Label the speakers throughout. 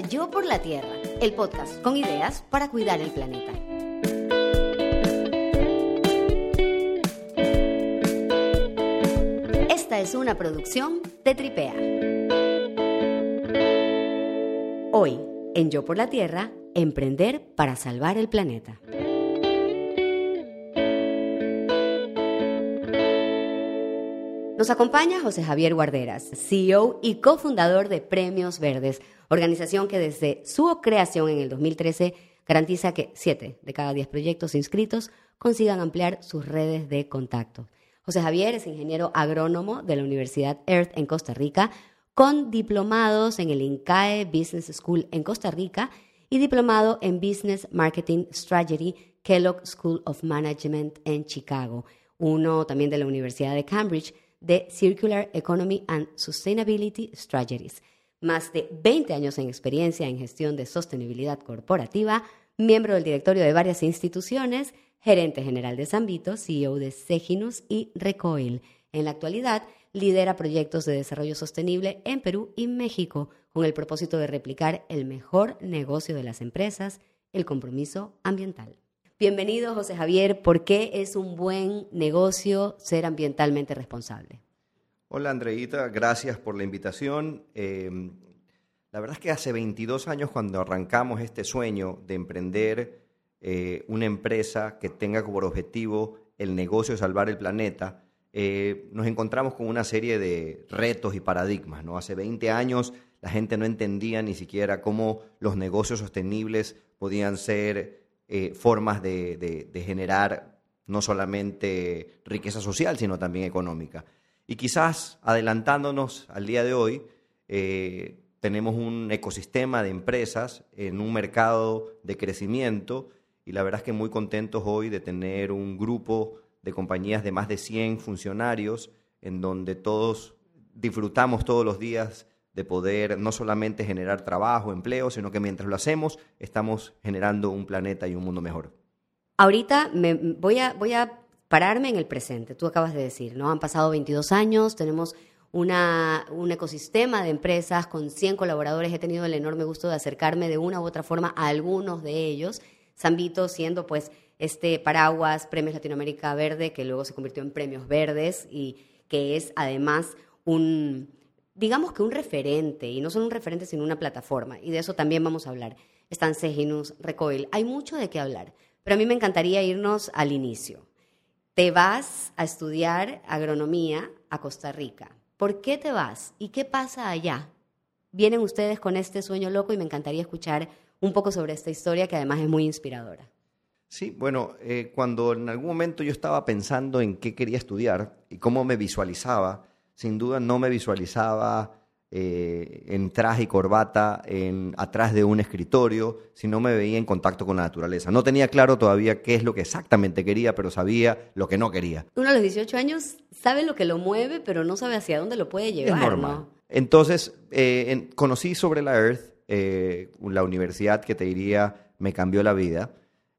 Speaker 1: Yo por la Tierra, el podcast con ideas para cuidar el planeta. Esta es una producción de Tripea. Hoy, en Yo por la Tierra, emprender para salvar el planeta. Nos acompaña José Javier Guarderas, CEO y cofundador de Premios Verdes, organización que desde su creación en el 2013 garantiza que 7 de cada 10 proyectos inscritos consigan ampliar sus redes de contacto. José Javier es ingeniero agrónomo de la Universidad Earth en Costa Rica, con diplomados en el INCAE Business School en Costa Rica y diplomado en Business Marketing Strategy Kellogg School of Management en Chicago, uno también de la Universidad de Cambridge de Circular Economy and Sustainability Strategies. Más de 20 años en experiencia en gestión de sostenibilidad corporativa, miembro del directorio de varias instituciones, gerente general de Zambito, CEO de Seginus y Recoil. En la actualidad, lidera proyectos de desarrollo sostenible en Perú y México con el propósito de replicar el mejor negocio de las empresas, el compromiso ambiental. Bienvenido, José Javier. ¿Por qué es un buen negocio ser ambientalmente responsable?
Speaker 2: Hola, Andreita. Gracias por la invitación. Em, la verdad es que hace 22 años cuando arrancamos este sueño de emprender eh, una empresa que tenga como objetivo el negocio de salvar el planeta, eh, nos encontramos con una serie de retos y paradigmas. ¿no? Hace 20 años la gente no entendía ni siquiera cómo los negocios sostenibles podían ser eh, formas de, generar no solamente riqueza social, sino también económica. Y quizás adelantándonos al día de hoy, eh, tenemos un ecosistema de empresas en un mercado de crecimiento y la verdad es que muy contentos hoy de tener un grupo de compañías de más de 100 funcionarios en donde todos disfrutamos todos los días de poder no solamente generar trabajo, empleo, sino que mientras lo hacemos estamos generando un planeta y un mundo mejor.
Speaker 1: Ahorita me voy a, voy a pararme en el presente. Tú acabas de decir, ¿no? Han pasado 22 años, tenemos una, un ecosistema de empresas con 100 colaboradores. He tenido el enorme gusto de acercarme de una u otra forma a algunos de ellos. Vito siendo pues este paraguas Premios Latinoamérica Verde, que luego se convirtió en Premios Verdes y que es además un, digamos que un referente, y no son un referente sino una plataforma, y de eso también vamos a hablar. Están Seginus, Recoil, hay mucho de qué hablar, pero a mí me encantaría irnos al inicio. Te vas a estudiar agronomía a Costa Rica. ¿Por qué te vas? ¿Y qué pasa allá? Vienen ustedes con este sueño loco y me encantaría escuchar un poco sobre esta historia que además es muy inspiradora.
Speaker 2: Sí, bueno, eh, cuando en algún momento yo estaba pensando en qué quería estudiar y cómo me visualizaba, sin duda no me visualizaba eh, en traje y corbata en, atrás de un escritorio, sino me veía en contacto con la naturaleza. No tenía claro todavía qué es lo que exactamente quería, pero sabía lo que no quería.
Speaker 1: Uno a los 18 años sabe lo que lo mueve, pero no sabe hacia dónde lo puede llevar.
Speaker 2: Es normal. Entonces, eh, conocí sobre la Earth, eh, la universidad que te diría me cambió la vida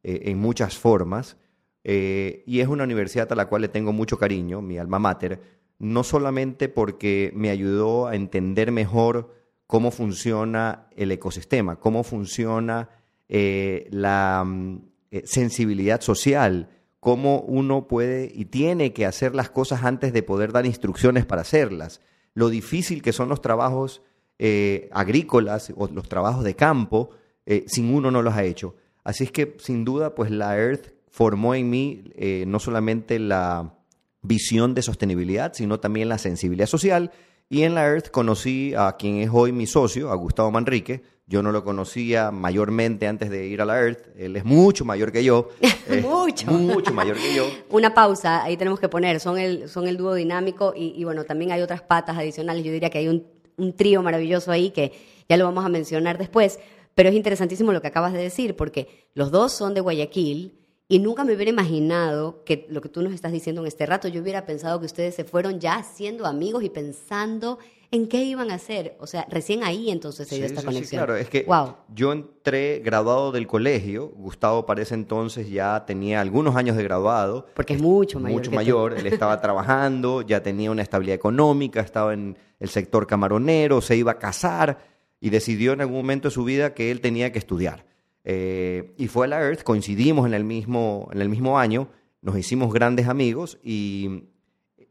Speaker 2: en muchas formas, y es una universidad a la cual le tengo mucho cariño, mi alma mater, no solamente porque me ayudó a entender mejor cómo funciona el ecosistema, cómo funciona eh, la mm, eh, sensibilidad social, cómo uno puede y tiene que hacer las cosas antes de poder dar instrucciones para hacerlas, lo difícil que son los trabajos eh, agrícolas o los trabajos de campo, sin uno no los ha hecho. Así es que sin duda, pues la Earth formó en mí no solamente la visión de sostenibilidad, sino también la sensibilidad social. Y en la Earth conocí a quien es hoy mi socio, a Gustavo Manrique. Yo no lo conocía mayormente antes de ir a la Earth. Él es mucho mayor que yo.
Speaker 1: mucho.
Speaker 2: Mucho mayor que yo.
Speaker 1: Una pausa, ahí tenemos que poner. Son el, son el dúo dinámico y, bueno, también hay otras patas adicionales. Yo diría que hay un, un trío maravilloso ahí que ya lo vamos a mencionar después. Pero es interesantísimo lo que acabas de decir, porque los dos son de Guayaquil y nunca me hubiera imaginado que lo que tú nos estás diciendo en este rato, yo hubiera pensado que ustedes se fueron ya siendo amigos y pensando en qué iban a hacer. O sea, recién ahí entonces se dio esta conexión. Sí,
Speaker 2: claro, es que yo entré graduado del colegio, Gustavo para ese entonces ya tenía algunos años de graduado.
Speaker 1: Porque es mucho mayor.
Speaker 2: Mucho mayor, él estaba trabajando, ya tenía una estabilidad económica, estaba en el sector camaronero, se iba a casar y decidió en algún momento de su vida que él tenía que estudiar. Eh, y fue a la Earth, coincidimos en el mismo, en el mismo año, nos hicimos grandes amigos y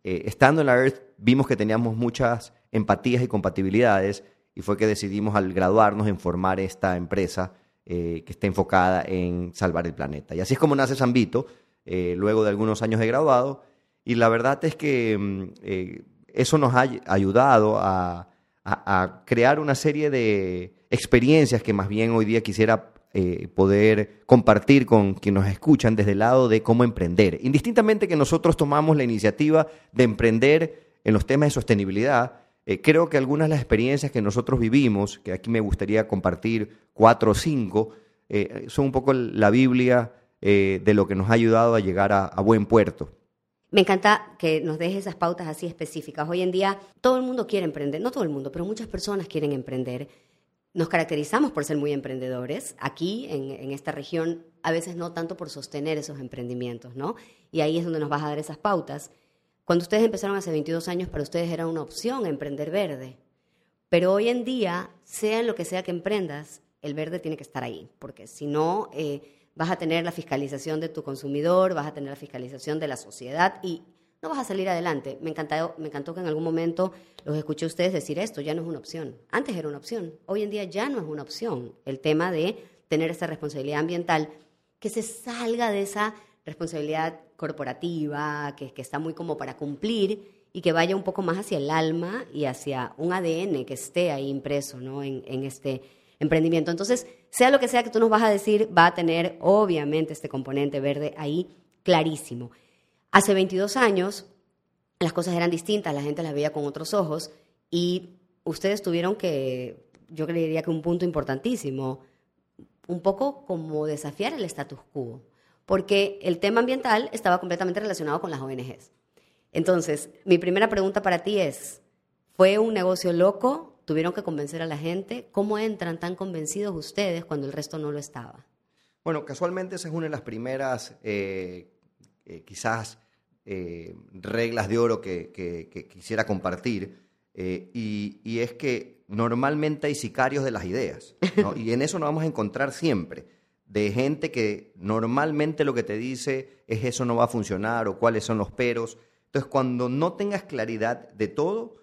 Speaker 2: eh, estando en la Earth vimos que teníamos muchas empatías y compatibilidades y fue que decidimos al graduarnos en formar esta empresa eh, que está enfocada en salvar el planeta. Y así es como nace Zambito, luego de algunos años de graduado, y la verdad es que mm, eso nos ha ayudado a, a, crear una serie de experiencias que más bien hoy día quisiera eh, poder compartir con quienes nos escuchan desde el lado de cómo emprender. Indistintamente que nosotros tomamos la iniciativa de emprender en los temas de sostenibilidad, eh, creo que algunas de las experiencias que nosotros vivimos, que aquí me gustaría compartir cuatro o cinco, eh, son un poco la Biblia de lo que nos ha ayudado a llegar a buen puerto.
Speaker 1: Me encanta que nos dejes esas pautas así específicas. Hoy en día todo el mundo quiere emprender, no todo el mundo, pero muchas personas quieren emprender. Nos caracterizamos por ser muy emprendedores. Aquí, en, esta región, a veces no tanto por sostener esos emprendimientos, ¿no? Y ahí es donde nos vas a dar esas pautas. Cuando ustedes empezaron hace 22 años, para ustedes era una opción emprender verde. Pero hoy en día, sea en lo que sea que emprendas, el verde tiene que estar ahí, porque si no, eh, vas a tener la fiscalización de tu consumidor, vas a tener la fiscalización de la sociedad y no vas a salir adelante. Me encantó, me encantó que en algún momento los escuché a ustedes decir esto, ya no es una opción. Antes era una opción, hoy en día ya no es una opción el tema de tener esa responsabilidad ambiental, que se salga de esa responsabilidad corporativa, que, está muy como para cumplir y que vaya un poco más hacia el alma y hacia un ADN que esté ahí impreso ¿no? en, en este emprendimiento. Entonces, sea lo que sea que tú nos vas a decir, va a tener obviamente este componente verde ahí clarísimo. Hace 22 años las cosas eran distintas, la gente las veía con otros ojos y ustedes tuvieron que, yo creería que un punto importantísimo, un poco como desafiar el status quo, porque el tema ambiental estaba completamente relacionado con las ONGs. Entonces, mi primera pregunta para ti es, ¿fue un negocio loco? tuvieron que convencer a la gente. ¿Cómo entran tan convencidos ustedes cuando el resto no lo estaba?
Speaker 2: Bueno, casualmente esa es una de las primeras, eh, eh, quizás, eh, reglas de oro que, quisiera compartir. Y, es que normalmente hay sicarios de las ideas. y en eso nos vamos a encontrar siempre. De gente que normalmente lo que te dice es eso no va a funcionar o cuáles son los peros. Entonces, cuando no tengas claridad de todo,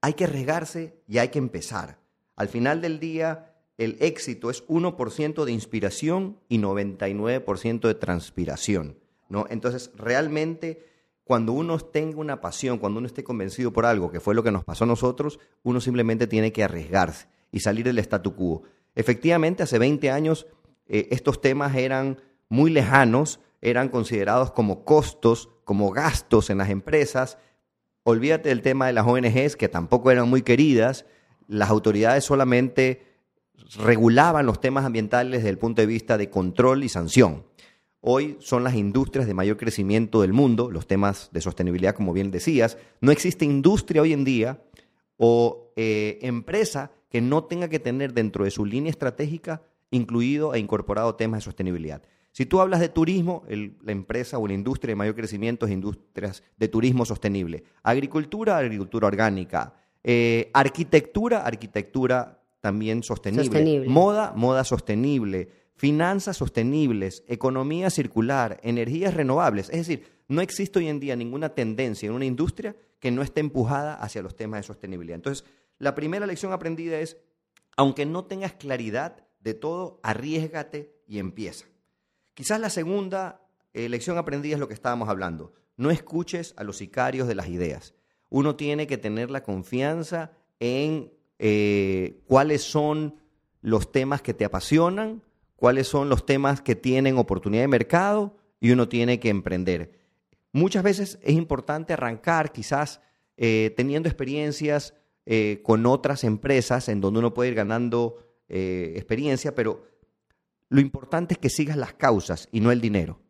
Speaker 2: hay que regarse y hay que empezar. Al final del día, el éxito es 1% de inspiración y 99% de transpiración. ¿no? Entonces, realmente, cuando uno tenga una pasión, cuando uno esté convencido por algo, que fue lo que nos pasó a nosotros, uno simplemente tiene que arriesgarse y salir del statu quo. Efectivamente, hace 20 años eh, estos temas eran muy lejanos, eran considerados como costos, como gastos en las empresas, olvídate del tema de las ONGs, que tampoco eran muy queridas, las autoridades solamente regulaban los temas ambientales desde el punto de vista de control y sanción. Hoy son las industrias de mayor crecimiento del mundo, los temas de sostenibilidad, como bien decías. No existe industria hoy en día o eh, empresa que no tenga que tener dentro de su línea estratégica incluido e incorporado temas de sostenibilidad. Si tú hablas de turismo, la empresa o la industria de mayor crecimiento es industrias de turismo sostenible. Agricultura, agricultura orgánica. Eh, arquitectura, arquitectura también sostenible. Moda, moda sostenible. Finanzas sostenibles. Economía circular. Energías renovables. Es decir, no existe hoy en día ninguna tendencia en una industria que no esté empujada hacia los temas de sostenibilidad. Entonces, la primera lección aprendida es, aunque no tengas claridad de todo, arriesgate y empieza. Quizás la segunda eh, lección aprendida es lo que estábamos hablando. No escuches a los sicarios de las ideas. Uno tiene que tener la confianza en eh, cuáles son los temas que te apasionan, cuáles son los temas que tienen oportunidad de mercado y uno tiene que emprender. Muchas veces es importante arrancar quizás eh, teniendo experiencias con otras empresas en donde uno puede ir ganando experiencia, pero lo importante es que sigas las causas y no el dinero.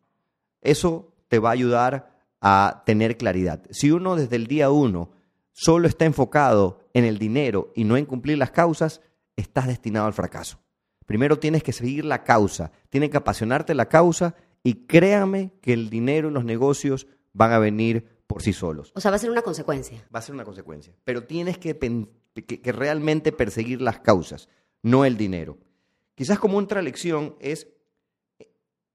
Speaker 2: Eso te va a ayudar a tener claridad. Si uno desde el día uno solo está enfocado en el dinero y no en cumplir las causas, estás destinado al fracaso. Primero tienes que seguir la causa, tienes que apasionarte la causa y créame que el dinero y los negocios van a venir por sí solos.
Speaker 1: O sea, va a ser una consecuencia.
Speaker 2: Va a ser una consecuencia. Pero tienes que, que, que realmente perseguir las causas, no el dinero. Quizás como otra lección es,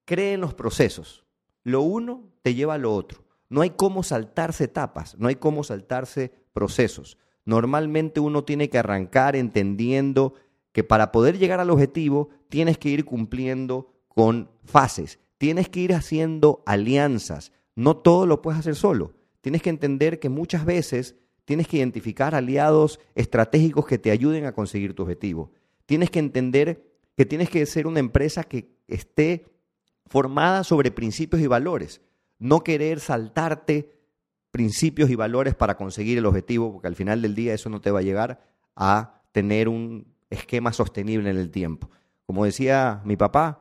Speaker 2: cree en los procesos. Lo uno te lleva a lo otro. No hay cómo saltarse etapas, no hay cómo saltarse procesos. Normalmente uno tiene que arrancar entendiendo que para poder llegar al objetivo tienes que ir cumpliendo con fases, tienes que ir haciendo alianzas, no todo lo puedes hacer solo. Tienes que entender que muchas veces tienes que identificar aliados estratégicos que te ayuden a conseguir tu objetivo. Tienes que entender que tienes que ser una empresa que esté formada sobre principios y valores no querer saltarte principios y valores para conseguir el objetivo, porque al final del día eso no te va a llegar a tener un esquema sostenible en el tiempo. Como decía mi papá,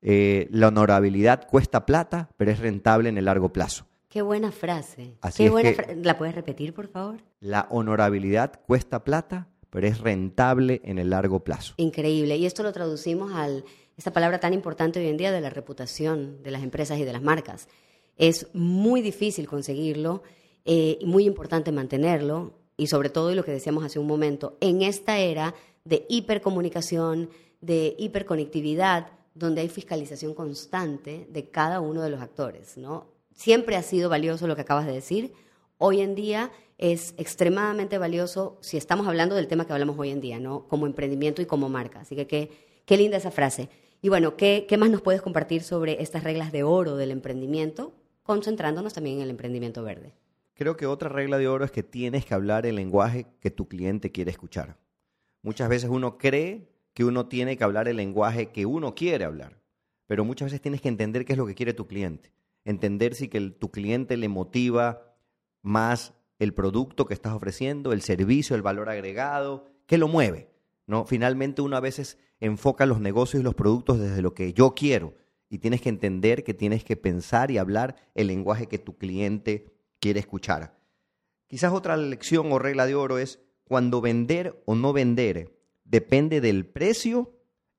Speaker 2: eh, la honorabilidad cuesta plata, pero es rentable en el largo plazo.
Speaker 1: Qué buena frase. Qué buena ¿La puedes repetir, por favor?
Speaker 2: La honorabilidad cuesta plata, pero es rentable en el largo plazo.
Speaker 1: Increíble. Y esto lo traducimos a esta palabra tan importante hoy en día de la reputación de las empresas y de las marcas. Es muy difícil conseguirlo, eh, muy importante mantenerlo y sobre todo, y lo que decíamos hace un momento, en esta era de hipercomunicación, de hiperconectividad, donde hay fiscalización constante de cada uno de los actores. ¿no? Siempre ha sido valioso lo que acabas de decir. Hoy en día es extremadamente valioso si estamos hablando del tema que hablamos hoy en día, ¿no? como emprendimiento y como marca. Así que qué, qué linda esa frase. Y bueno, ¿qué, ¿qué más nos puedes compartir sobre estas reglas de oro del emprendimiento concentrándonos también en el emprendimiento verde.
Speaker 2: Creo que otra regla de oro es que tienes que hablar el lenguaje que tu cliente quiere escuchar. Muchas veces uno cree que uno tiene que hablar el lenguaje que uno quiere hablar, pero muchas veces tienes que entender qué es lo que quiere tu cliente, entender si que tu cliente le motiva más el producto que estás ofreciendo, el servicio, el valor agregado, qué lo mueve. ¿no? Finalmente uno a veces enfoca los negocios y los productos desde lo que yo quiero, y tienes que entender que tienes que pensar y hablar el lenguaje que tu cliente quiere escuchar. Quizás otra lección o regla de oro es cuando vender o no vender depende del precio,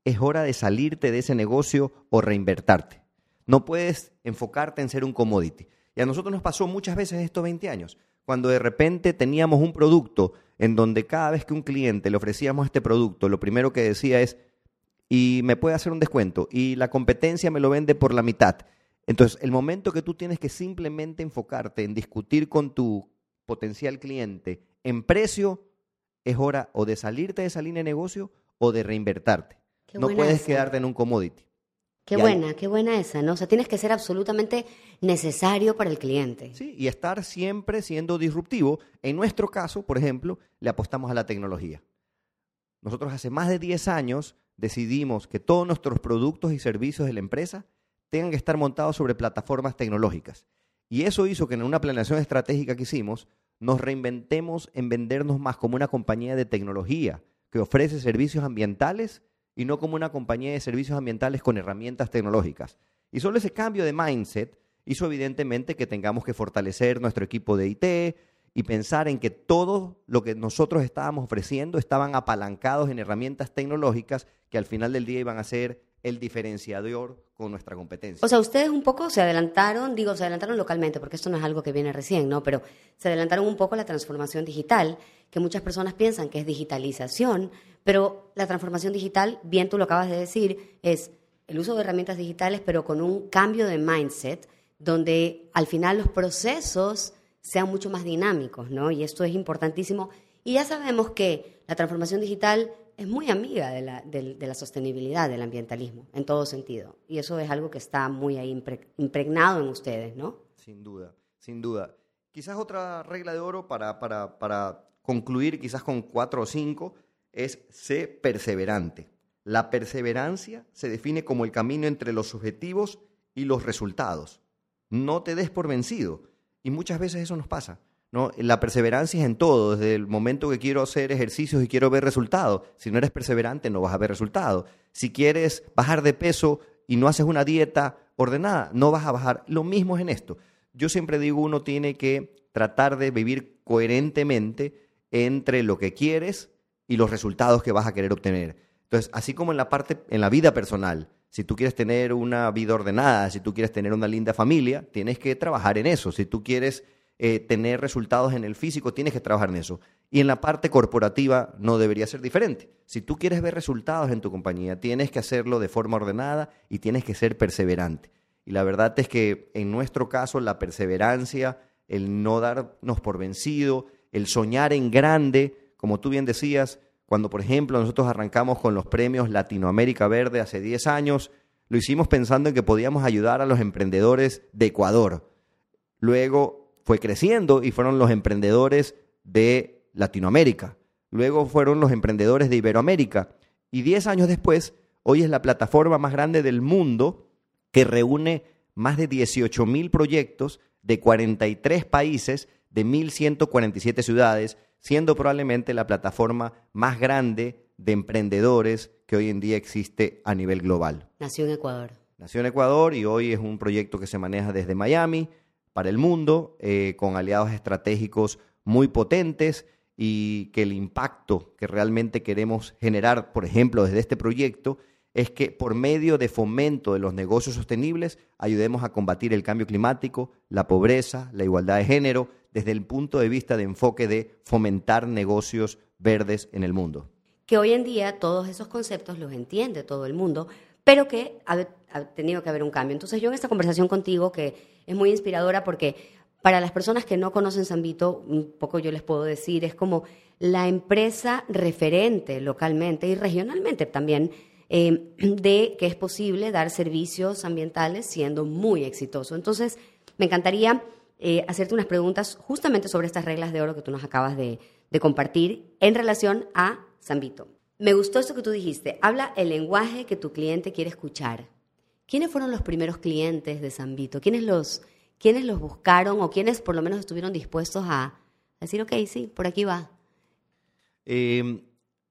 Speaker 2: es hora de salirte de ese negocio o reinvertarte. No puedes enfocarte en ser un commodity. Y a nosotros nos pasó muchas veces estos 20 años, cuando de repente teníamos un producto en donde cada vez que un cliente le ofrecíamos este producto, lo primero que decía es, y me puede hacer un descuento y la competencia me lo vende por la mitad. Entonces, el momento que tú tienes que simplemente enfocarte en discutir con tu potencial cliente en precio, es hora o de salirte de esa línea de negocio o de reinvertarte. no puedes quedarte en un commodity.
Speaker 1: Qué buena, qué buena esa, ¿no? O sea, tienes que ser absolutamente necesario para el cliente.
Speaker 2: Sí, y estar siempre siendo disruptivo. En nuestro caso, por ejemplo, le apostamos a la tecnología. Nosotros hace más de 10 años decidimos que todos nuestros productos y servicios de la empresa tengan que estar montados sobre plataformas tecnológicas. Y eso hizo que en una planeación estratégica que hicimos, nos reinventemos en vendernos más como una compañía de tecnología que ofrece servicios ambientales y no como una compañía de servicios ambientales con herramientas tecnológicas. Y solo ese cambio de mindset hizo evidentemente que tengamos que fortalecer nuestro equipo de IT, y pensar en que todo lo que nosotros estábamos ofreciendo estaban apalancados en herramientas tecnológicas que al final del día iban a ser el diferenciador con nuestra competencia.
Speaker 1: O sea, ustedes un poco se adelantaron, digo, se adelantaron localmente, porque esto no es algo que viene recién, ¿no? Pero se adelantaron un poco a la transformación digital, que muchas personas piensan que es digitalización, pero la transformación digital, bien tú lo acabas de decir, es el uso de herramientas digitales, pero con un cambio de mindset, donde al final los procesos sean mucho más dinámicos, ¿no? Y esto es importantísimo. Y ya sabemos que la transformación digital es muy amiga de la, de, la sostenibilidad, del ambientalismo, en todo sentido. Y eso es algo que está muy ahí impregnado en ustedes, ¿no?
Speaker 2: Sin duda, sin duda. Quizás otra regla de oro para, para, para concluir, quizás con cuatro o cinco, es ser perseverante. La perseverancia se define como el camino entre los objetivos y los resultados. No te des por vencido. Y muchas veces eso nos pasa. ¿No? La perseverancia es en todo, desde el momento que quiero hacer ejercicios y quiero ver resultados. Si no eres perseverante, no vas a ver resultados. Si quieres bajar de peso y no haces una dieta ordenada, no vas a bajar. Lo mismo es en esto. Yo siempre digo, uno tiene que tratar de vivir coherentemente entre lo que quieres y los resultados que vas a querer obtener. Entonces, así como en la parte, en la vida personal, si tú quieres tener una vida ordenada, si tú quieres tener una linda familia, tienes que trabajar en eso. Si tú quieres eh, tener resultados en el físico, tienes que trabajar en eso. Y en la parte corporativa no debería ser diferente. Si tú quieres ver resultados en tu compañía, tienes que hacerlo de forma ordenada y tienes que ser perseverante. Y la verdad es que en nuestro caso la perseverancia, el no darnos por vencido, el soñar en grande, como tú bien decías, cuando por ejemplo nosotros arrancamos con los premios Latinoamérica Verde hace 10 años, lo hicimos pensando en que podíamos ayudar a los emprendedores de Ecuador. Luego fue creciendo y fueron los emprendedores de Latinoamérica. Luego fueron los emprendedores de Iberoamérica. Y 10 años después, hoy es la plataforma más grande del mundo que reúne más de 18 mil proyectos de 43 países, de 1.147 ciudades, siendo probablemente la plataforma más grande de emprendedores que hoy en día existe a nivel global.
Speaker 1: Nació en Ecuador.
Speaker 2: Nació en Ecuador y hoy es un proyecto que se maneja desde Miami para el mundo, eh, con aliados estratégicos muy potentes y que el impacto que realmente queremos generar, por ejemplo, desde este proyecto, es que por medio de fomento de los negocios sostenibles ayudemos a combatir el cambio climático, la pobreza, la igualdad de género, desde el punto de vista de enfoque de fomentar negocios verdes en el mundo.
Speaker 1: Que hoy en día todos esos conceptos los entiende todo el mundo, pero que ha, tenido que haber un cambio. Entonces yo en esta conversación contigo, que es muy inspiradora porque para las personas que no conocen San Vito, un poco yo les puedo decir, es como la empresa referente localmente y regionalmente también eh, de que es posible dar servicios ambientales siendo muy exitoso. Entonces, me encantaría eh, hacerte unas preguntas justamente sobre estas reglas de oro que tú nos acabas de, compartir en relación a Zambito. Me gustó esto que tú dijiste, habla el lenguaje que tu cliente quiere escuchar. ¿Quiénes fueron los primeros clientes de Zambito? ¿Quiénes los, ¿Quiénes los buscaron o quiénes por lo menos estuvieron dispuestos a decir, ok, sí, por aquí va?
Speaker 2: Em,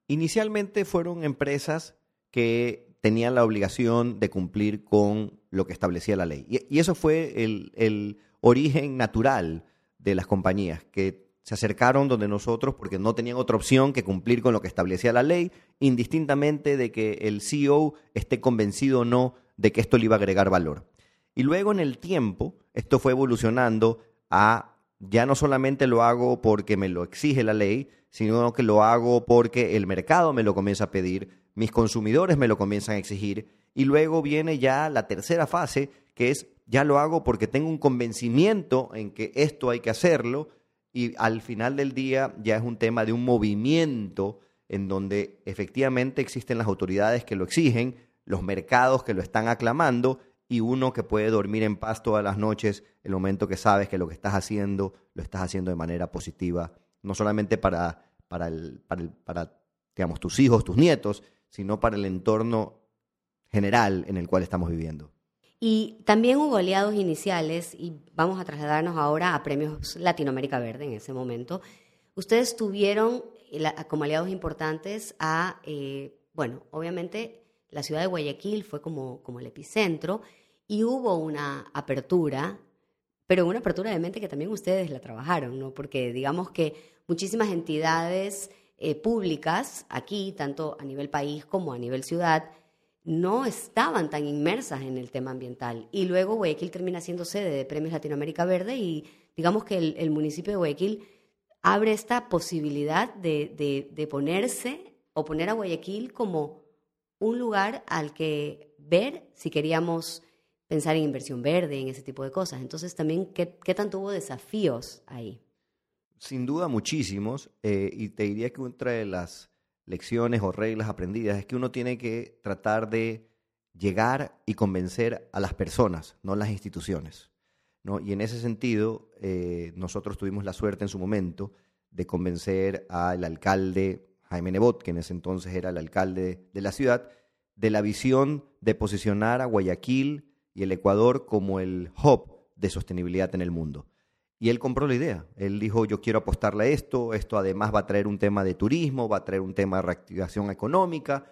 Speaker 2: inicialmente fueron empresas que tenían la obligación de cumplir con lo que establecía la ley. Y, eso fue el, origen natural de las compañías, que se acercaron donde nosotros porque no tenían otra opción que cumplir con lo que establecía la ley, indistintamente de que el CEO esté convencido o no de que esto le iba a agregar valor. Y luego en el tiempo, esto fue evolucionando a ya no solamente lo hago porque me lo exige la ley, sino que lo hago porque el mercado me lo comienza a pedir, mis consumidores me lo comienzan a exigir y luego viene ya la tercera fase, que es ya lo hago porque tengo un convencimiento en que esto hay que hacerlo y al final del día ya es un tema de un movimiento en donde efectivamente existen las autoridades que lo exigen, los mercados que lo están aclamando y uno que puede dormir en paz todas las noches el momento que sabes que lo que estás haciendo lo estás haciendo de manera positiva, no solamente para, para, el, para, el, para digamos, tus hijos, tus nietos, sino para el entorno general en el cual estamos viviendo.
Speaker 1: Y también hubo aliados iniciales, y vamos a trasladarnos ahora a Premios Latinoamérica Verde en ese momento. Ustedes tuvieron como aliados importantes a, eh, bueno, obviamente la ciudad de Guayaquil fue como, como el epicentro y hubo una apertura, pero una apertura de mente que también ustedes la trabajaron, ¿no? Porque digamos que muchísimas entidades eh, públicas aquí, tanto a nivel país como a nivel ciudad, no estaban tan inmersas en el tema ambiental. Y luego Guayaquil termina siendo sede de Premios Latinoamérica Verde y digamos que el, municipio de Guayaquil abre esta posibilidad de, de, ponerse o poner a Guayaquil como un lugar al que ver si queríamos pensar en inversión verde, en ese tipo de cosas. Entonces también, ¿qué, qué tanto hubo desafíos ahí?
Speaker 2: Sin duda muchísimos, eh, y te diría que una de las lecciones o reglas aprendidas es que uno tiene que tratar de llegar y convencer a las personas, no las instituciones. ¿no? Y en ese sentido, eh, nosotros tuvimos la suerte en su momento de convencer al alcalde Jaime Nebot, que en ese entonces era el alcalde de la ciudad, de la visión de posicionar a Guayaquil y el Ecuador como el hub de sostenibilidad en el mundo. Y él compró la idea. Él dijo, yo quiero apostarle a esto, esto además va a traer un tema de turismo, va a traer un tema de reactivación económica.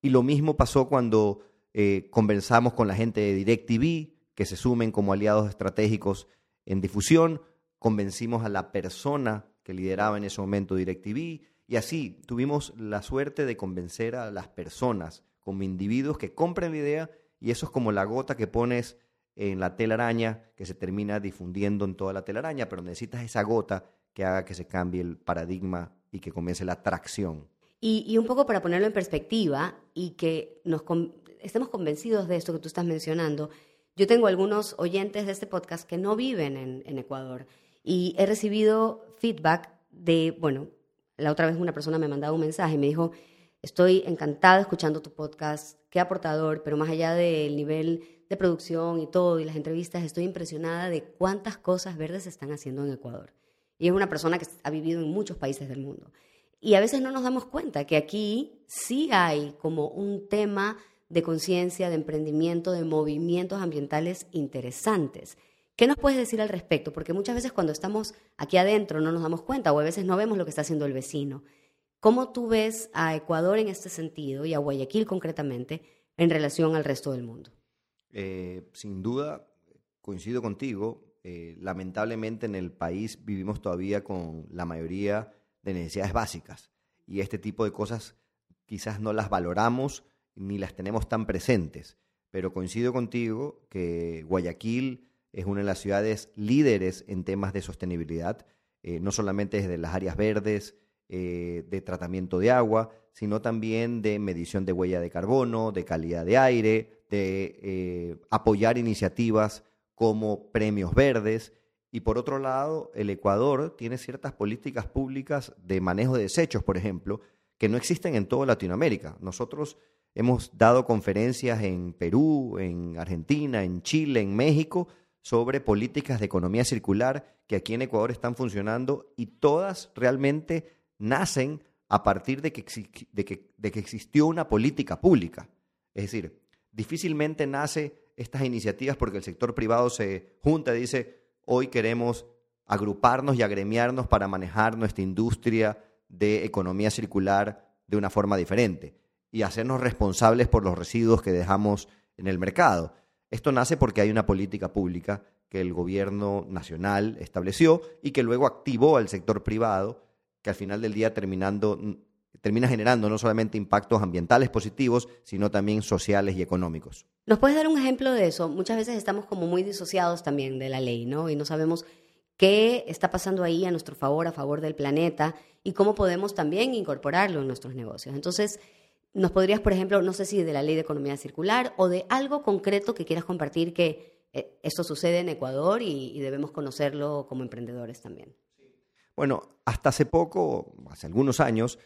Speaker 2: Y lo mismo pasó cuando eh, conversamos con la gente de DirecTV, que se sumen como aliados estratégicos en difusión. Convencimos a la persona que lideraba en ese momento DirecTV. Y así tuvimos la suerte de convencer a las personas como individuos que compren la idea y eso es como la gota que pones en la telaraña que se termina difundiendo en toda la telaraña, pero necesitas esa gota que haga que se cambie el paradigma y que comience la tracción.
Speaker 1: Y, un poco para ponerlo en perspectiva y que nos estemos convencidos de esto que tú estás mencionando, yo tengo algunos oyentes de este podcast que no viven en, en Ecuador y he recibido feedback de, bueno, la otra vez una persona me mandaba un mensaje y me dijo, estoy encantada escuchando tu podcast, qué aportador, pero más allá del nivel de producción y todo y las entrevistas, estoy impresionada de cuántas cosas verdes se están haciendo en Ecuador. Y es una persona que ha vivido en muchos países del mundo. Y a veces no nos damos cuenta que aquí sí hay como un tema de conciencia, de emprendimiento, de movimientos ambientales interesantes. ¿Qué nos puedes decir al respecto? Porque muchas veces cuando estamos aquí adentro no nos damos cuenta o a veces no vemos lo que está haciendo el vecino. ¿Cómo tú ves a Ecuador en este sentido y a Guayaquil concretamente en relación al resto del mundo?
Speaker 2: Eh, sin duda, coincido contigo. Eh, lamentablemente en el país vivimos todavía con la mayoría de necesidades básicas. Y este tipo de cosas quizás no las valoramos ni las tenemos tan presentes. Pero coincido contigo que Guayaquil es una de las ciudades líderes en temas de sostenibilidad, eh, no solamente desde las áreas verdes, de tratamiento de agua, sino también de medición de huella de carbono, de calidad de aire, de eh, apoyar iniciativas como premios verdes y por otro lado, el Ecuador tiene ciertas políticas públicas de manejo de desechos, por ejemplo, que no existen en toda Latinoamérica. Nosotros hemos dado conferencias en Perú, en Argentina, en Chile, en México, sobre políticas de economía circular que aquí en Ecuador están funcionando y todas realmente nacen a partir de que, de que, de que existió una política pública. Es decir, difícilmente nace estas iniciativas porque el sector privado se junta y dice, hoy queremos agruparnos y agremiarnos para manejar nuestra industria de economía circular de una forma diferente y hacernos responsables por los residuos que dejamos en el mercado. Esto nace porque hay una política pública que el gobierno nacional estableció y que luego activó al sector privado, que al final del día terminando, termina generando no solamente impactos ambientales positivos, sino también sociales y económicos.
Speaker 1: ¿Nos puedes dar un ejemplo de eso? Muchas veces estamos como muy disociados también de la ley, ¿no? Y no sabemos qué está pasando ahí a nuestro favor, a favor del planeta, y cómo podemos también incorporarlo en nuestros negocios. Entonces, nos podrías, por ejemplo, no sé si de la ley de economía circular o de algo concreto que quieras compartir que eh, esto sucede en Ecuador y, debemos conocerlo como emprendedores también.
Speaker 2: Bueno, hasta hace poco, hace algunos años,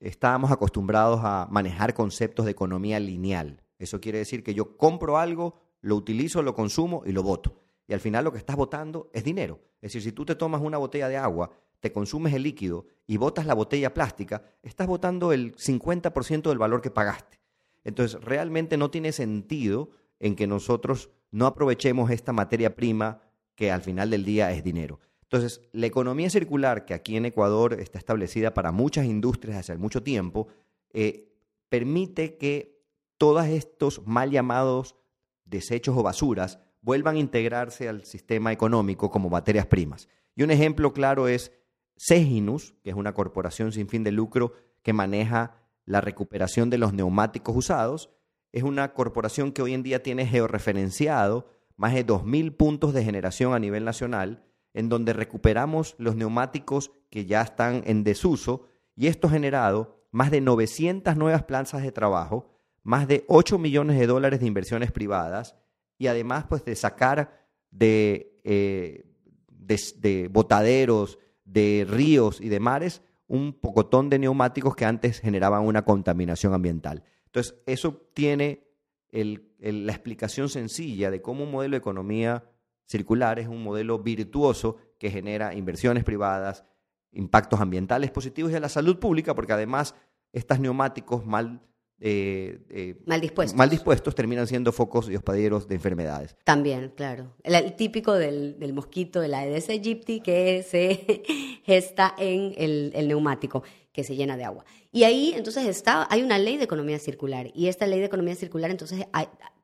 Speaker 2: estábamos acostumbrados a manejar conceptos de economía lineal. Eso quiere decir que yo compro algo, lo utilizo, lo consumo y lo voto. Y al final lo que estás votando es dinero. Es decir, si tú te tomas una botella de agua, te consumes el líquido y botas la botella plástica, estás votando el 50% del valor que pagaste. Entonces, realmente no tiene sentido en que nosotros no aprovechemos esta materia prima que al final del día es dinero. Entonces, la economía circular, que aquí en Ecuador está establecida para muchas industrias hace mucho tiempo, eh, permite que todos estos mal llamados desechos o basuras vuelvan a integrarse al sistema económico como materias primas. Y un ejemplo claro es Seginus, que es una corporación sin fin de lucro que maneja la recuperación de los neumáticos usados. Es una corporación que hoy en día tiene georreferenciado más de 2.000 puntos de generación a nivel nacional, en donde recuperamos los neumáticos que ya están en desuso, y esto ha generado más de 900 nuevas plazas de trabajo, más de 8 millones de dólares de inversiones privadas y además pues de sacar de, eh, de, botaderos, de ríos y de mares un pocotón de neumáticos que antes generaban una contaminación ambiental. Entonces, eso tiene la explicación sencilla de cómo un modelo de economía circular es un modelo virtuoso que genera inversiones privadas, impactos ambientales positivos y a la salud pública, porque además estos neumáticos mal
Speaker 1: eh, eh, mal, dispuestos.
Speaker 2: mal dispuestos terminan siendo focos y hospaderos de enfermedades.
Speaker 1: También, claro. El, típico del, mosquito de la Aedes aegypti que se gesta en el, neumático, que se llena de agua. Y ahí entonces está, hay una ley de economía circular y esta ley de economía circular entonces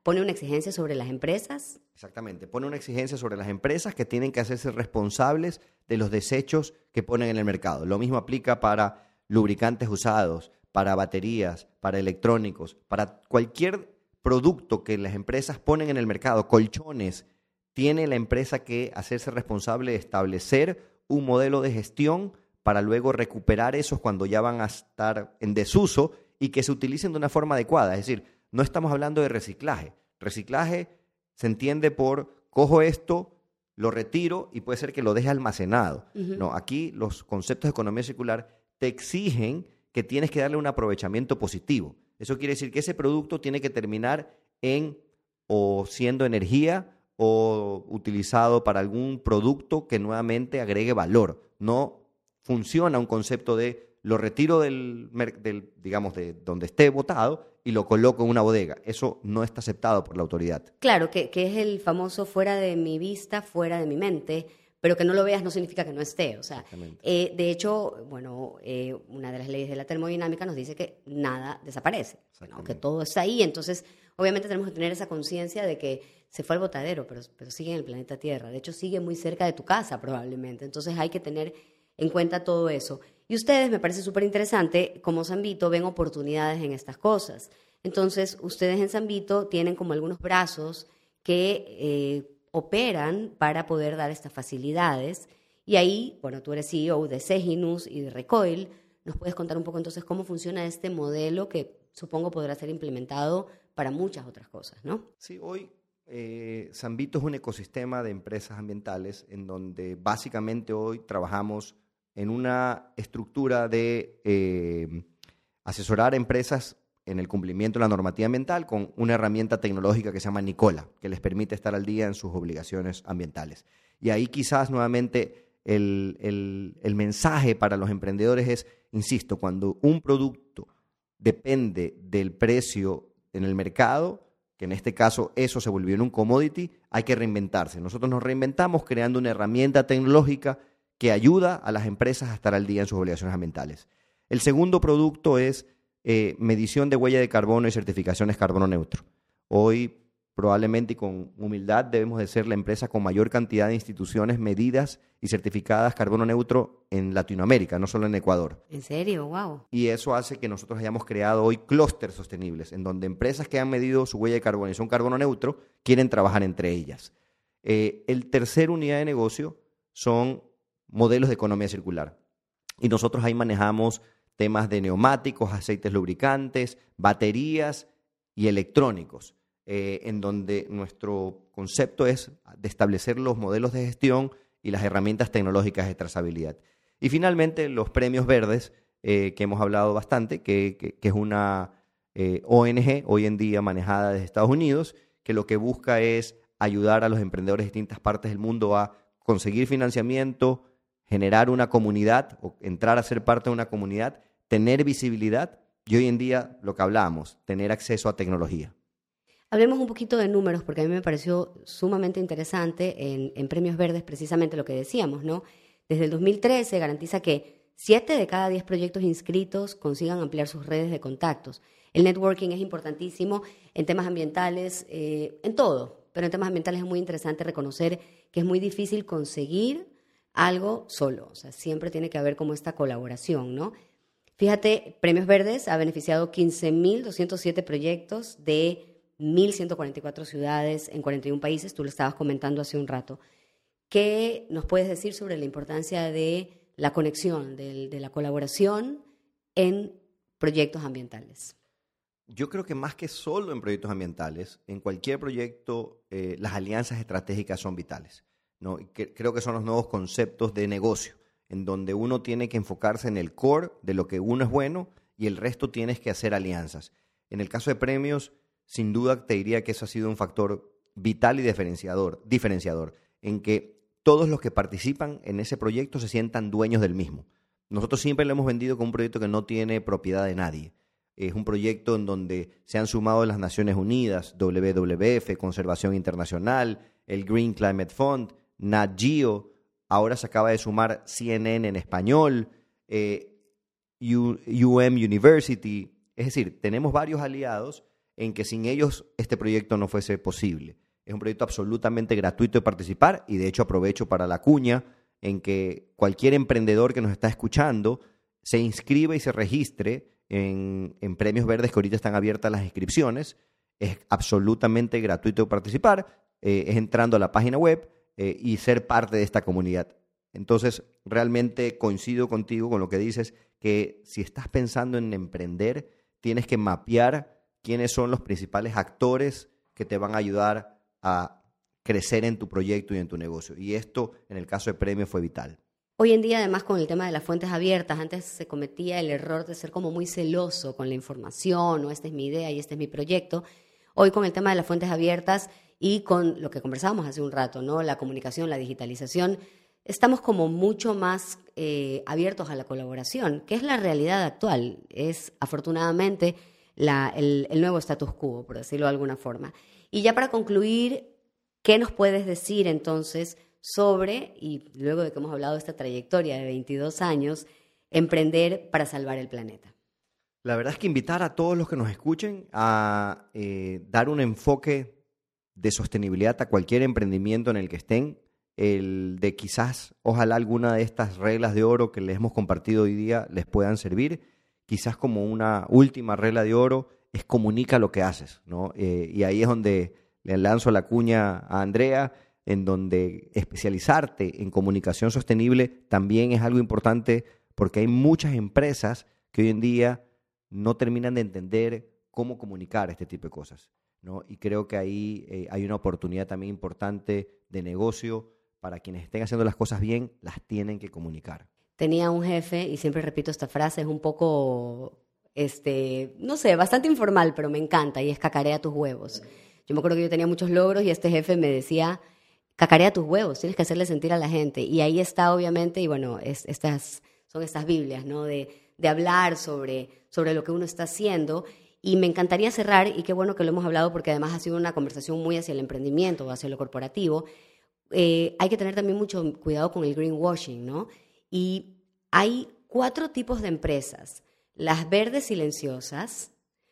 Speaker 1: pone una exigencia sobre las empresas.
Speaker 2: Exactamente, pone una exigencia sobre las empresas que tienen que hacerse responsables de los desechos que ponen en el mercado. Lo mismo aplica para lubricantes usados, para baterías, para electrónicos, para cualquier producto que las empresas ponen en el mercado, colchones, tiene la empresa que hacerse responsable de establecer un modelo de gestión para luego recuperar esos cuando ya van a estar en desuso y que se utilicen de una forma adecuada. Es decir, no estamos hablando de reciclaje. Reciclaje se entiende por cojo esto, lo retiro y puede ser que lo deje almacenado. No, aquí los conceptos de economía circular te exigen que tienes que darle un aprovechamiento positivo. Eso quiere decir que ese producto tiene que terminar en o siendo energía o utilizado para algún producto que nuevamente agregue valor. No funciona un concepto de lo retiro del, del, digamos, de donde esté votado y lo coloco en una bodega. Eso no está aceptado por la autoridad.
Speaker 1: Claro, que, que es el famoso fuera de mi vista, fuera de mi mente pero que no lo veas no significa que no esté. O sea, eh, de hecho, bueno, eh, una de las leyes de la termodinámica nos dice que nada desaparece, que todo está ahí. Entonces, obviamente tenemos que tener esa conciencia de que se fue al botadero, pero, pero sigue en el planeta Tierra. De hecho, sigue muy cerca de tu casa probablemente. Entonces, hay que tener en cuenta todo eso. Y ustedes, me parece súper interesante, como Zambito, ven oportunidades en estas cosas. Entonces, ustedes en Zambito tienen como algunos brazos que eh, operan para poder dar estas facilidades. Y ahí, bueno, tú eres CEO de Seginus y de Recoil. ¿Nos puedes contar un poco entonces cómo funciona este modelo que supongo podrá ser implementado para muchas otras cosas, ¿no?
Speaker 2: Sí, hoy eh, Zambito es un ecosistema de empresas ambientales en donde básicamente hoy trabajamos en una estructura de eh, asesorar empresas en el cumplimiento de la normativa ambiental con una herramienta tecnológica que se llama Nicola, que les permite estar al día en sus obligaciones ambientales. Y ahí quizás nuevamente el, mensaje para los emprendedores es, insisto, cuando un producto depende del precio en el mercado, que en este caso eso se volvió en un commodity, hay que reinventarse. Nosotros nos reinventamos creando una herramienta tecnológica que ayuda a las empresas a estar al día en sus obligaciones ambientales. El segundo producto es eh, medición de huella de carbono y certificaciones carbono neutro. Hoy, probablemente y con humildad, debemos de ser la empresa con mayor cantidad de instituciones medidas y certificadas carbono neutro en Latinoamérica, no solo en Ecuador.
Speaker 1: ¿En serio? ¡Wow!
Speaker 2: Y eso hace que nosotros hayamos creado hoy clústeres sostenibles, en donde empresas que han medido su huella de carbono y son carbono neutro, quieren trabajar entre ellas. Eh, el tercer unidad de negocio son modelos de economía circular. Y nosotros ahí manejamos temas de neumáticos, aceites lubricantes, baterías y electrónicos, eh, en donde nuestro concepto es de establecer los modelos de gestión y las herramientas tecnológicas de trazabilidad. Y finalmente, los premios verdes, eh, que hemos hablado bastante, que, es una eh, ONG hoy en día manejada desde Estados Unidos, que lo que busca es ayudar a los emprendedores de distintas partes del mundo a conseguir financiamiento, generar una comunidad o entrar a ser parte de una comunidad, tener visibilidad y hoy en día lo que hablábamos, tener acceso a tecnología.
Speaker 1: Hablemos un poquito de números, porque a mí me pareció sumamente interesante en, Premios Verdes precisamente lo que decíamos, ¿no? Desde el 2013 garantiza que 7 de cada 10 proyectos inscritos consigan ampliar sus redes de contactos. El networking es importantísimo en temas ambientales, eh, en todo, pero en temas ambientales es muy interesante reconocer que es muy difícil conseguir algo solo, o sea, siempre tiene que haber como esta colaboración, ¿no? Fíjate, Premios Verdes ha beneficiado 15.207 proyectos de 1.144 ciudades en 41 países, tú lo estabas comentando hace un rato. ¿Qué nos puedes decir sobre la importancia de la conexión, de, la colaboración en proyectos ambientales?
Speaker 2: Yo creo que más que solo en proyectos ambientales, en cualquier proyecto eh, las alianzas estratégicas son vitales. ¿No? creo que son los nuevos conceptos de negocio, en donde uno tiene que enfocarse en el core de lo que uno es bueno y el resto tienes que hacer alianzas. En el caso de premios, sin duda te diría que eso ha sido un factor vital y diferenciador, diferenciador en que todos los que participan en ese proyecto se sientan dueños del mismo. Nosotros siempre lo hemos vendido como un proyecto que no tiene propiedad de nadie. Es un proyecto en donde se han sumado las Naciones Unidas, WWF, Conservación Internacional, el Green Climate Fund, Nat ahora se acaba de sumar CNN en español, eh, UM University. Es decir, tenemos varios aliados en que sin ellos este proyecto no fuese posible. Es un proyecto absolutamente gratuito de participar y de hecho aprovecho para la cuña en que cualquier emprendedor que nos está escuchando se inscriba y se registre en, en Premios Verdes, que ahorita están abiertas las inscripciones, Es absolutamente gratuito participar, eh, es entrando a la página web eh, y ser parte de esta comunidad. Entonces, realmente coincido contigo con lo que dices, que si estás pensando en emprender, tienes que mapear quiénes son los principales actores que te van a ayudar a crecer en tu proyecto y en tu negocio. Y esto, en el caso de Premio, fue vital.
Speaker 1: Hoy en día, además, con el tema de las fuentes abiertas, antes se cometía el error de ser como muy celoso con la información, o esta es mi idea y este es mi proyecto. Hoy con el tema de las fuentes abiertas y con lo que conversábamos hace un rato, ¿no? La comunicación, la digitalización, estamos como mucho más eh, abiertos a la colaboración, que es la realidad actual. Es afortunadamente el, el nuevo status quo, por decirlo de alguna forma. Y ya para concluir, ¿qué nos puedes decir entonces? sobre, y luego de que hemos hablado de esta trayectoria de 22 años, emprender para salvar el planeta?
Speaker 2: La verdad es que invitar a todos los que nos escuchen a eh, dar un enfoque de sostenibilidad a cualquier emprendimiento en el que estén, el de quizás, ojalá alguna de estas reglas de oro que les hemos compartido hoy día les puedan servir, quizás como una última regla de oro es comunica lo que haces, ¿no? Eh, y ahí es donde le lanzo la cuña a Andrea, en donde especializarte en comunicación sostenible también es algo importante porque hay muchas empresas que hoy en día no terminan de entender cómo comunicar este tipo de cosas. ¿No? Y creo que ahí eh, hay una oportunidad también importante de negocio para quienes estén haciendo las cosas bien, las tienen que comunicar.
Speaker 1: Tenía un jefe, y siempre repito esta frase, es un poco, este, no sé, bastante informal, pero me encanta, y es cacarea tus huevos. Yo me acuerdo que yo tenía muchos logros y este jefe me decía, cacarea tus huevos, tienes que hacerle sentir a la gente. Y ahí está, obviamente, y bueno, estas, son estas Biblias, ¿no? De, de hablar sobre, sobre lo que uno está haciendo. Y me encantaría cerrar, y qué bueno que lo hemos hablado porque además ha sido una conversación muy hacia el emprendimiento, hacia lo corporativo. Eh, hay que tener también mucho cuidado con el greenwashing, ¿no? Y hay cuatro tipos de empresas. Las verdes silenciosas,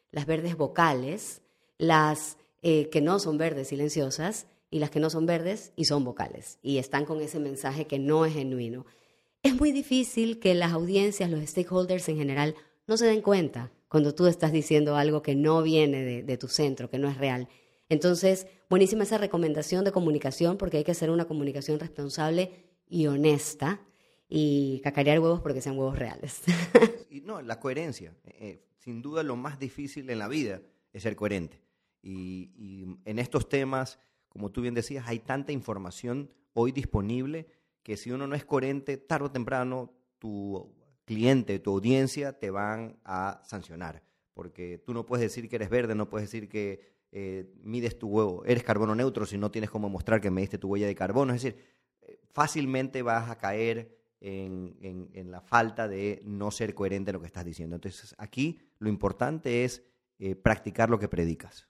Speaker 1: las verdes vocales, las eh, que no son verdes silenciosas y las que no son verdes y son vocales y están con ese mensaje que no es genuino. Es muy difícil que las audiencias, los stakeholders en general, no se den cuenta cuando tú estás diciendo algo que no viene de, tu centro, que no es real. Entonces, buenísima esa recomendación de comunicación porque hay que hacer una comunicación responsable y honesta y cacarear huevos porque sean huevos reales.
Speaker 2: y no, la coherencia. Eh, eh, sin duda lo más difícil en la vida es ser coherente. y en estos temas como tú bien decías, hay tanta información hoy disponible que si uno no es coherente, tarde o temprano tu cliente, tu audiencia te van a sancionar. Porque tú no puedes decir que eres verde, no puedes decir que eh, mides tu huevo, eres carbono neutro si no tienes cómo mostrar que mediste tu huella de carbono. Es decir, eh, fácilmente vas a caer en, la falta de no ser coherente en lo que estás diciendo. Entonces, aquí lo importante es eh, practicar lo que predicas.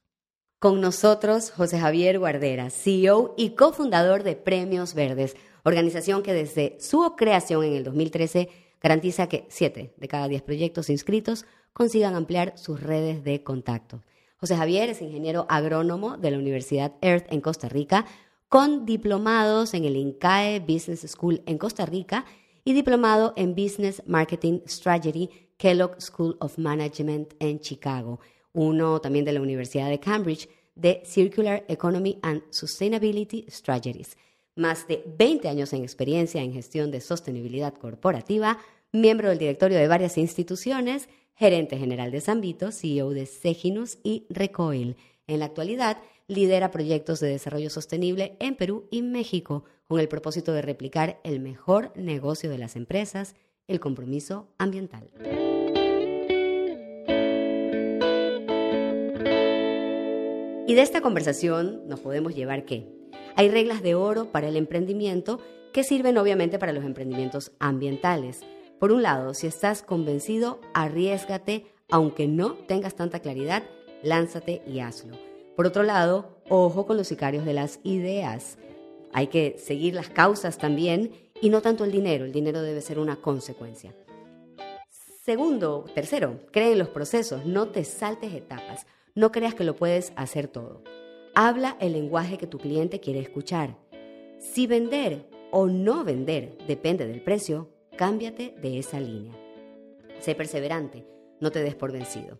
Speaker 1: Con nosotros, José Javier Guardera, CEO y cofundador de Premios Verdes, organización que desde su creación en el 2013 garantiza que 7 de cada 10 proyectos inscritos consigan ampliar sus redes de contacto. José Javier es ingeniero agrónomo de la Universidad Earth en Costa Rica, con diplomados en el INCAE Business School en Costa Rica y diplomado en Business Marketing Strategy Kellogg School of Management en Chicago uno también de la Universidad de Cambridge, de Circular Economy and Sustainability Strategies. Más de 20 años en experiencia en gestión de sostenibilidad corporativa, miembro del directorio de varias instituciones, gerente general de Zambito, CEO de Seginus y Recoil. En la actualidad, lidera proyectos de desarrollo sostenible en Perú y México con el propósito de replicar el mejor negocio de las empresas, el compromiso ambiental. Y de esta conversación nos podemos llevar que hay reglas de oro para el emprendimiento que sirven obviamente para los emprendimientos ambientales. Por un lado, si estás convencido, arriesgate, aunque no tengas tanta claridad, lánzate y hazlo. Por otro lado, ojo con los sicarios de las ideas. Hay que seguir las causas también y no tanto el dinero. El dinero debe ser una consecuencia. Segundo, tercero, cree en los procesos, no te saltes etapas. No creas que lo puedes hacer todo. Habla el lenguaje que tu cliente quiere escuchar. Si vender o no vender depende del precio, cámbiate de esa línea. Sé perseverante, no te des por vencido.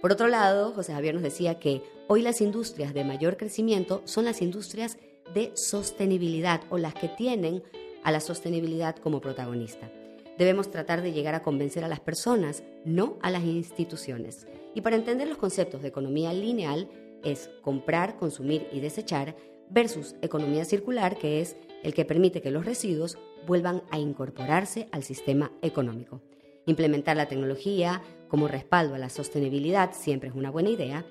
Speaker 1: Por otro lado, José Javier nos decía que hoy las industrias de mayor crecimiento son las industrias de sostenibilidad o las que tienen a la sostenibilidad como protagonista. Debemos tratar de llegar a convencer a las personas, no a las instituciones. Y para entender los conceptos de economía lineal es comprar, consumir y desechar versus economía circular, que es el que permite que los residuos vuelvan a incorporarse al sistema económico. Implementar la tecnología como respaldo a la sostenibilidad siempre es una buena idea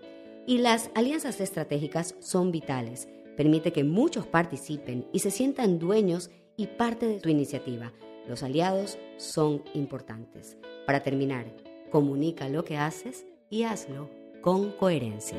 Speaker 1: y las alianzas estratégicas son vitales. Permite que muchos participen y se sientan dueños y parte de tu iniciativa. Los aliados son importantes. Para terminar, comunica lo que haces y hazlo con coherencia.